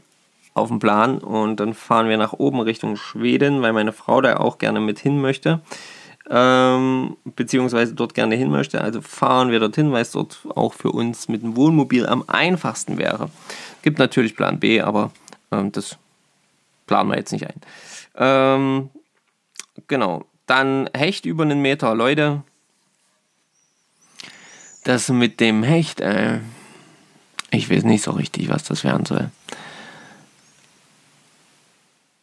S2: auf dem Plan und dann fahren wir nach oben Richtung Schweden, weil meine Frau da auch gerne mit hin möchte. Ähm, beziehungsweise dort gerne hin möchte. Also fahren wir dorthin, weil es dort auch für uns mit dem Wohnmobil am einfachsten wäre. Gibt natürlich Plan B, aber ähm, das planen wir jetzt nicht ein. Ähm, genau. Dann Hecht über einen Meter. Leute, das mit dem Hecht, äh, ich weiß nicht so richtig, was das werden soll.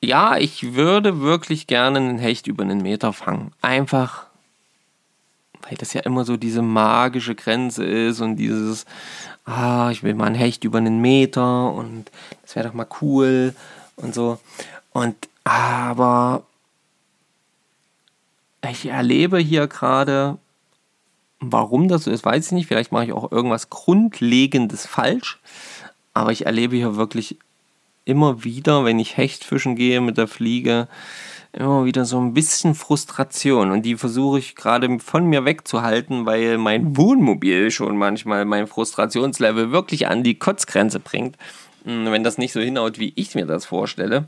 S2: Ja, ich würde wirklich gerne einen Hecht über einen Meter fangen. Einfach, weil das ja immer so diese magische Grenze ist und dieses, ah, ich will mal einen Hecht über einen Meter und das wäre doch mal cool und so. Und aber ich erlebe hier gerade Warum das so ist, weiß ich nicht. Vielleicht mache ich auch irgendwas Grundlegendes falsch. Aber ich erlebe hier wirklich immer wieder, wenn ich Hecht fischen gehe mit der Fliege, immer wieder so ein bisschen Frustration. Und die versuche ich gerade von mir wegzuhalten, weil mein Wohnmobil schon manchmal mein Frustrationslevel wirklich an die Kotzgrenze bringt. Hm, wenn das nicht so hinhaut, wie ich mir das vorstelle.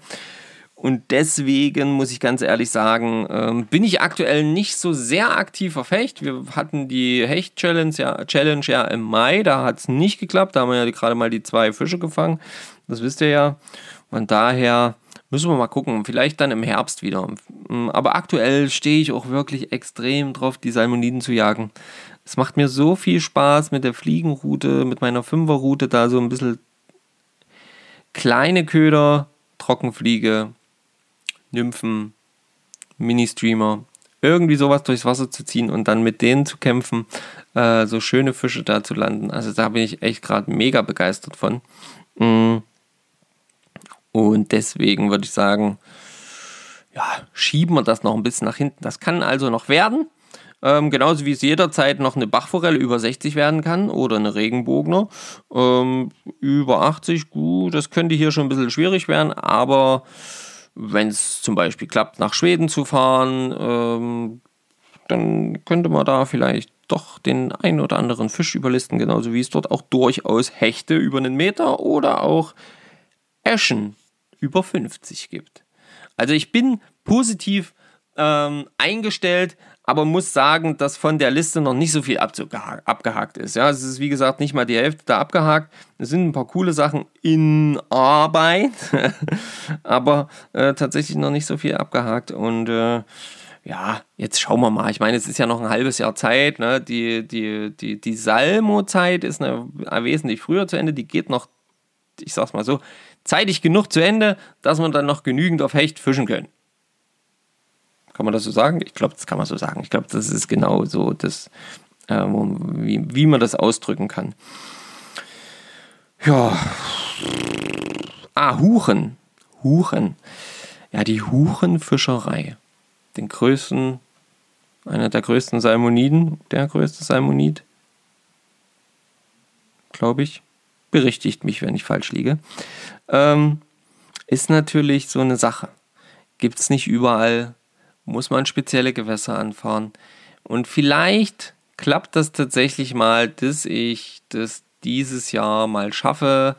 S2: Und deswegen muss ich ganz ehrlich sagen, ähm, bin ich aktuell nicht so sehr aktiv auf Hecht. Wir hatten die Hecht-Challenge ja, Challenge ja im Mai, da hat es nicht geklappt. Da haben wir ja gerade mal die zwei Fische gefangen. Das wisst ihr ja. Von daher müssen wir mal gucken. Vielleicht dann im Herbst wieder. Mm, aber aktuell stehe ich auch wirklich extrem drauf, die Salmoniden zu jagen. Es macht mir so viel Spaß mit der Fliegenroute, mit meiner Fünferroute, da so ein bisschen kleine Köder, Trockenfliege, Nymphen, Mini-Streamer, irgendwie sowas durchs Wasser zu ziehen und dann mit denen zu kämpfen, äh, so schöne Fische da zu landen. Also da bin ich echt gerade mega begeistert von. Mm. Und deswegen würde ich sagen, ja, schieben wir das noch ein bisschen nach hinten. Das kann also noch werden. Ähm, genauso wie es jederzeit noch eine Bachforelle über 60 werden kann oder eine Regenbogner ähm, über 80. Gut, das könnte hier schon ein bisschen schwierig werden, aber wenn es zum Beispiel klappt, nach Schweden zu fahren, ähm, dann könnte man da vielleicht doch den ein oder anderen Fisch überlisten, genauso wie es dort auch durchaus Hechte über einen Meter oder auch Eschen über 50 gibt. Also ich bin positiv ähm, eingestellt, aber muss sagen, dass von der Liste noch nicht so viel abgehakt ist. Ja, es ist wie gesagt nicht mal die Hälfte da abgehakt. Es sind ein paar coole Sachen in Arbeit, aber äh, tatsächlich noch nicht so viel abgehakt und äh, ja, jetzt schauen wir mal. Ich meine, es ist ja noch ein halbes Jahr Zeit. Ne? Die, die, die, die Salmo-Zeit ist eine, wesentlich früher zu Ende. Die geht noch, ich sag's mal so, zeitig genug zu Ende, dass wir dann noch genügend auf Hecht fischen können. Kann man das so sagen? Ich glaube, das kann man so sagen. Ich glaube, das ist genau so, das, äh, wie, wie man das ausdrücken kann. Ja. Ah, Huchen. Huchen. Ja, die Huchenfischerei. Den größten, einer der größten Salmoniden, der größte Salmonid. Glaube ich. berichtigt mich, wenn ich falsch liege, ähm, ist natürlich so eine Sache. Gibt es nicht überall, muss man spezielle Gewässer anfahren. Und vielleicht klappt das tatsächlich mal, dass ich das dieses Jahr mal schaffe,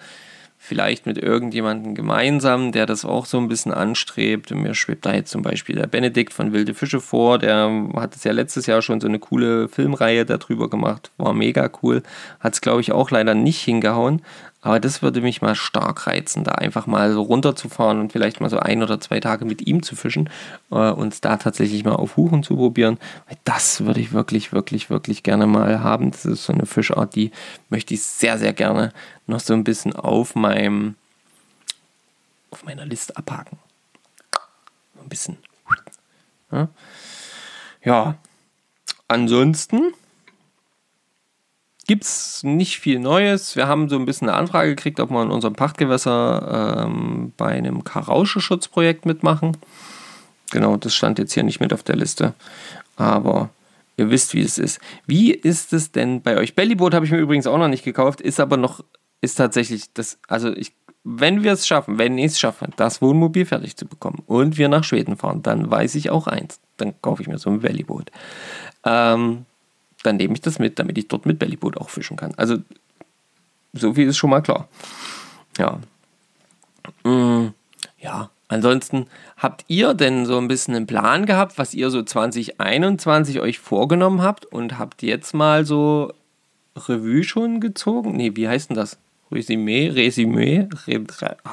S2: vielleicht mit irgendjemandem gemeinsam, der das auch so ein bisschen anstrebt. Mir schwebt da jetzt zum Beispiel der Benedikt von Wilde Fische vor, der hat es ja letztes Jahr schon so eine coole Filmreihe darüber gemacht, war mega cool, hat es glaube ich auch leider nicht hingehauen, aber das würde mich mal stark reizen, da einfach mal so runterzufahren und vielleicht mal so ein oder zwei Tage mit ihm zu fischen äh, und da tatsächlich mal auf Huchen zu probieren. Das würde ich wirklich, wirklich, wirklich gerne mal haben. Das ist so eine Fischart, die möchte ich sehr, sehr gerne noch so ein bisschen auf meinem auf meiner Liste abhaken. Ein bisschen. Ja, ja. ansonsten gibt es nicht viel Neues. Wir haben so ein bisschen eine Anfrage gekriegt, ob wir in unserem Pachtgewässer ähm, bei einem Karauscheschutzprojekt mitmachen. Genau, das stand jetzt hier nicht mit auf der Liste. Aber ihr wisst, wie es ist. Wie ist es denn bei euch? Bellyboot habe ich mir übrigens auch noch nicht gekauft, ist aber noch, ist tatsächlich das, also ich, wenn wir es schaffen, wenn ich es schaffe, das Wohnmobil fertig zu bekommen und wir nach Schweden fahren, dann weiß ich auch eins. Dann kaufe ich mir so ein Bellyboot. Ähm, dann nehme ich das mit, damit ich dort mit Bellyboot auch fischen kann. Also, so viel ist schon mal klar. Ja. Mm, ja, ansonsten habt ihr denn so ein bisschen einen Plan gehabt, was ihr so 2021 euch vorgenommen habt und habt jetzt mal so Revue schon gezogen? Nee, wie heißt denn das? Resümee, Resümee,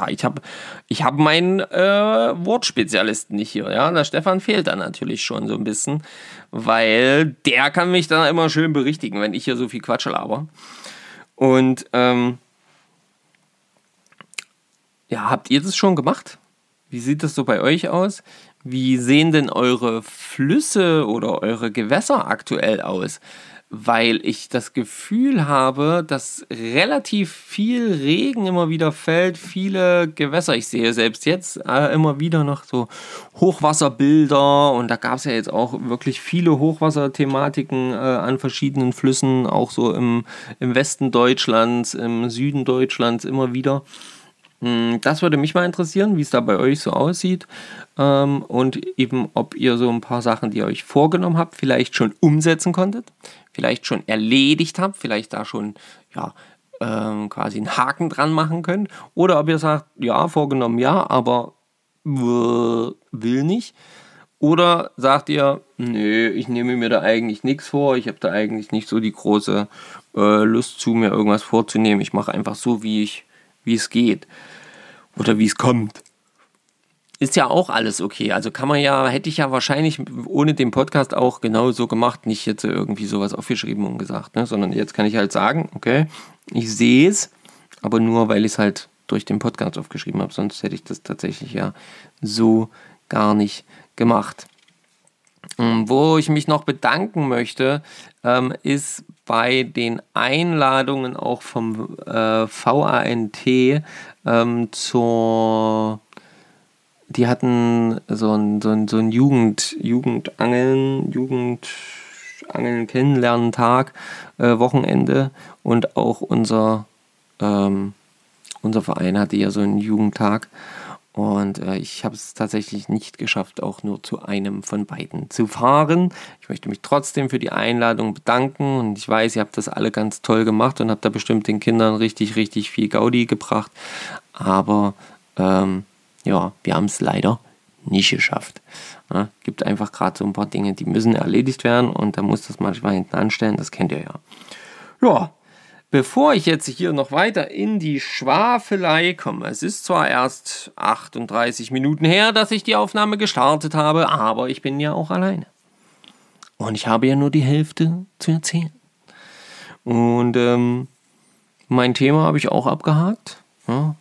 S2: ich habe ich hab meinen äh, Wortspezialisten nicht hier, ja. Der Stefan fehlt da natürlich schon so ein bisschen, weil der kann mich dann immer schön berichtigen, wenn ich hier so viel Quatsch laber. Und ähm, ja, habt ihr das schon gemacht? Wie sieht das so bei euch aus? Wie sehen denn eure Flüsse oder eure Gewässer aktuell aus? Weil ich das Gefühl habe, dass relativ viel Regen immer wieder fällt, viele Gewässer. Ich sehe selbst jetzt äh, immer wieder noch so Hochwasserbilder und da gab es ja jetzt auch wirklich viele Hochwasserthematiken äh, an verschiedenen Flüssen, auch so im, im Westen Deutschlands, im Süden Deutschlands immer wieder. Hm, das würde mich mal interessieren, wie es da bei euch so aussieht ähm, und eben, ob ihr so ein paar Sachen, die ihr euch vorgenommen habt, vielleicht schon umsetzen konntet, vielleicht schon erledigt habt, vielleicht da schon ja, ähm, quasi einen Haken dran machen könnt oder ob ihr sagt, ja, vorgenommen ja, aber will nicht. Oder sagt ihr, nö, ich nehme mir da eigentlich nichts vor, ich habe da eigentlich nicht so die große äh, Lust zu, mir irgendwas vorzunehmen. Ich mache einfach so, wie ich, wie es geht oder wie es kommt. Ist ja auch alles okay. Also kann man ja, hätte ich ja wahrscheinlich ohne den Podcast auch genau so gemacht, nicht jetzt irgendwie sowas aufgeschrieben und gesagt, ne? sondern jetzt kann ich halt sagen, okay, ich sehe es, aber nur weil ich es halt durch den Podcast aufgeschrieben habe, sonst hätte ich das tatsächlich ja so gar nicht gemacht. Ähm, wo ich mich noch bedanken möchte, ähm, ist bei den Einladungen auch vom äh, VANT ähm, zur die hatten so ein, so ein, so ein Jugend, Jugendangeln, Jugendangeln kennenlernen Tag, äh, Wochenende und auch unser, ähm, unser Verein hatte ja so einen Jugendtag und äh, ich habe es tatsächlich nicht geschafft, auch nur zu einem von beiden zu fahren. Ich möchte mich trotzdem für die Einladung bedanken. Und ich weiß, ihr habt das alle ganz toll gemacht und habt da bestimmt den Kindern richtig, richtig viel Gaudi gebracht. Aber ähm, ja, wir haben es leider nicht geschafft. Ja, gibt einfach gerade so ein paar Dinge, die müssen erledigt werden und da muss das manchmal hinten anstellen. Das kennt ihr ja. Ja, Bevor ich jetzt hier noch weiter in die Schwafelei komme, es ist zwar erst 38 Minuten her, dass ich die Aufnahme gestartet habe, aber ich bin ja auch alleine. Und ich habe ja nur die Hälfte zu erzählen. Und ähm, mein Thema habe ich auch abgehakt. Ja,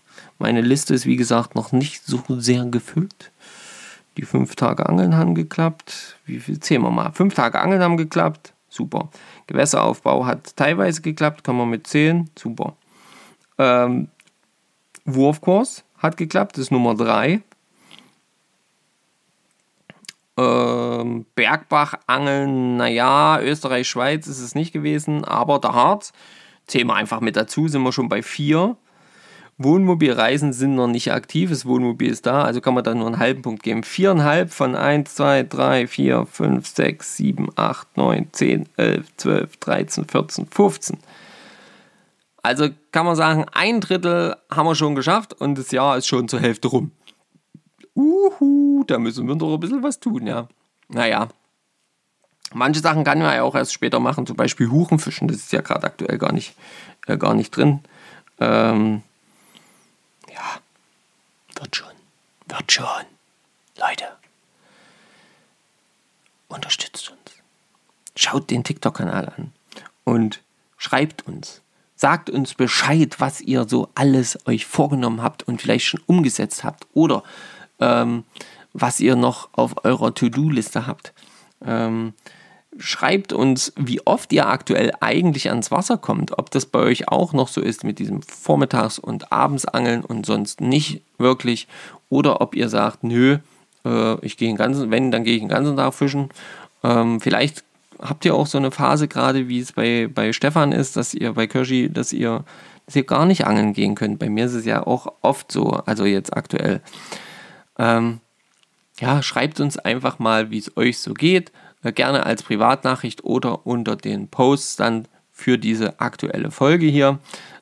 S2: meine Liste ist wie gesagt noch nicht so sehr gefüllt. Die fünf Tage Angeln haben geklappt. Wie viel zählen wir mal? Fünf Tage Angeln haben geklappt. Super. Gewässeraufbau hat teilweise geklappt, kann man mit 10, super. Ähm, Wurfkurs hat geklappt, ist Nummer 3. Ähm, Bergbach, Angeln, naja, Österreich, Schweiz ist es nicht gewesen, aber der Harz, zählen wir einfach mit dazu, sind wir schon bei vier. Wohnmobilreisen sind noch nicht aktiv, das Wohnmobil ist da, also kann man da nur einen halben Punkt geben. Viereinhalb von 1, 2, 3, 4, 5, 6, 7, 8, 9, 10, 11, 12, 13, 14, 15. Also kann man sagen, ein Drittel haben wir schon geschafft und das Jahr ist schon zur Hälfte rum. Uhu, da müssen wir doch ein bisschen was tun, ja. Naja. Manche Sachen kann man ja auch erst später machen, zum Beispiel Huchenfischen, das ist ja gerade aktuell gar nicht, äh, gar nicht drin. Ähm, ja, wird schon, wird schon. Leute, unterstützt uns. Schaut den TikTok-Kanal an und schreibt uns. Sagt uns Bescheid, was ihr so alles euch vorgenommen habt und vielleicht schon umgesetzt habt oder ähm, was ihr noch auf eurer To-Do-Liste habt. Ähm, schreibt uns, wie oft ihr aktuell eigentlich ans Wasser kommt, ob das bei euch auch noch so ist mit diesem Vormittags- und Abendsangeln und sonst nicht wirklich oder ob ihr sagt, nö, äh, ich gehe den ganzen, wenn, dann gehe ich den ganzen Tag fischen. Ähm, vielleicht habt ihr auch so eine Phase gerade, wie es bei, bei Stefan ist, dass ihr bei Kirschi, dass ihr, dass ihr gar nicht angeln gehen könnt. Bei mir ist es ja auch oft so, also jetzt aktuell. Ähm, ja, schreibt uns einfach mal, wie es euch so geht. Äh, gerne als Privatnachricht oder unter den Posts dann für diese aktuelle Folge hier.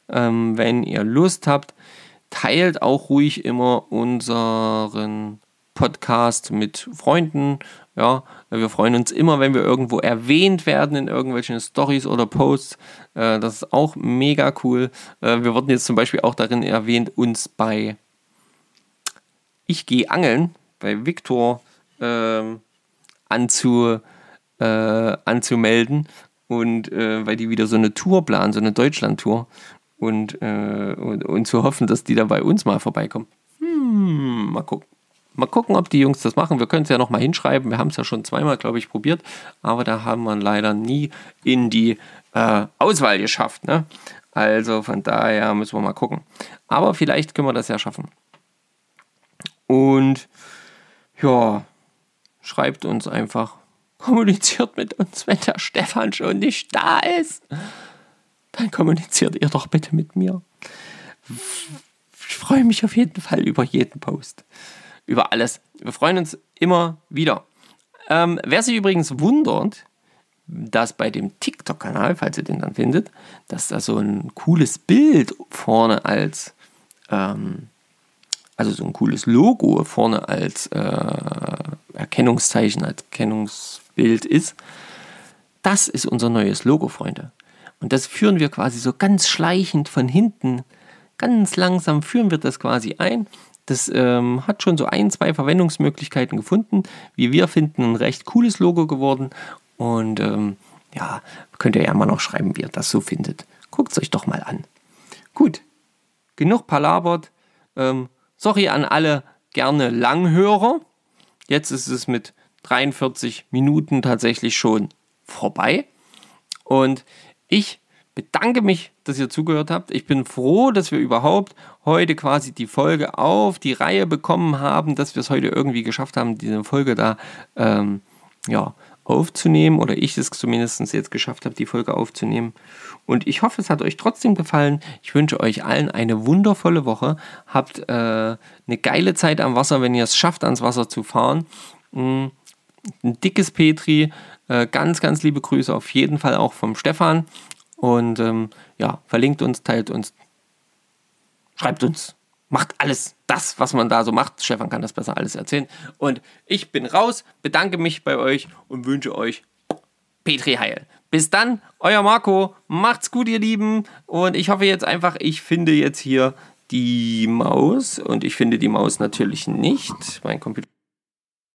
S2: Ähm, wenn ihr Lust habt, teilt auch ruhig immer unseren Podcast mit Freunden. Ja, wir freuen uns immer, wenn wir irgendwo erwähnt werden in irgendwelchen Stories oder Posts. Äh, das ist auch mega cool. Äh, wir wurden jetzt zum Beispiel auch darin erwähnt, uns bei Ich gehe angeln, bei Viktor ähm, anzu, äh, anzumelden. Und äh, weil die wieder so eine Tour planen, so eine Deutschland-Tour. Und, äh, und, und zu hoffen, dass die da bei uns mal vorbeikommen. Hm, mal gucken. Mal gucken, ob die Jungs das machen. Wir können es ja noch mal hinschreiben. Wir haben es ja schon zweimal, glaube ich, probiert. Aber da haben wir leider nie in die äh, Auswahl geschafft. Ne? Also von daher müssen wir mal gucken. Aber vielleicht können wir das ja schaffen. Und ja, schreibt uns einfach. Kommuniziert mit uns, wenn der Stefan schon nicht da ist. Dann kommuniziert ihr doch bitte mit mir. Ich freue mich auf jeden Fall über jeden Post über alles. Wir freuen uns immer wieder. Ähm, wer sich übrigens wundert, dass bei dem TikTok-Kanal, falls ihr den dann findet, dass da so ein cooles Bild vorne als, ähm, also so ein cooles Logo vorne als äh, Erkennungszeichen, als Erkennungsbild ist, das ist unser neues Logo, Freunde. Und das führen wir quasi so ganz schleichend von hinten, ganz langsam führen wir das quasi ein das ähm, hat schon so ein, zwei Verwendungsmöglichkeiten gefunden. Wie wir finden, ein recht cooles Logo geworden. Und ähm, ja, könnt ihr ja mal noch schreiben, wie ihr das so findet. Guckt es euch doch mal an. Gut, genug palabert. Ähm, sorry an alle gerne Langhörer. Jetzt ist es mit 43 Minuten tatsächlich schon vorbei. Und ich bedanke mich, dass ihr zugehört habt. Ich bin froh, dass wir überhaupt heute quasi die Folge auf die Reihe bekommen haben, dass wir es heute irgendwie geschafft haben, diese Folge da ähm, ja, aufzunehmen oder ich es zumindest jetzt geschafft habe, die Folge aufzunehmen. Und ich hoffe, es hat euch trotzdem gefallen. Ich wünsche euch allen eine wundervolle Woche. Habt äh, eine geile Zeit am Wasser, wenn ihr es schafft, ans Wasser zu fahren. Mm, ein dickes Petri. Äh, ganz, ganz liebe Grüße auf jeden Fall auch vom Stefan. Und ähm, ja, verlinkt uns, teilt uns, schreibt uns, macht alles das, was man da so macht. Stefan kann das besser alles erzählen. Und ich bin raus, bedanke mich bei euch und wünsche euch Petri Heil. Bis dann, euer Marco. Macht's gut, ihr Lieben. Und ich hoffe jetzt einfach, ich finde jetzt hier die Maus. Und ich finde die Maus natürlich nicht. Mein Computer.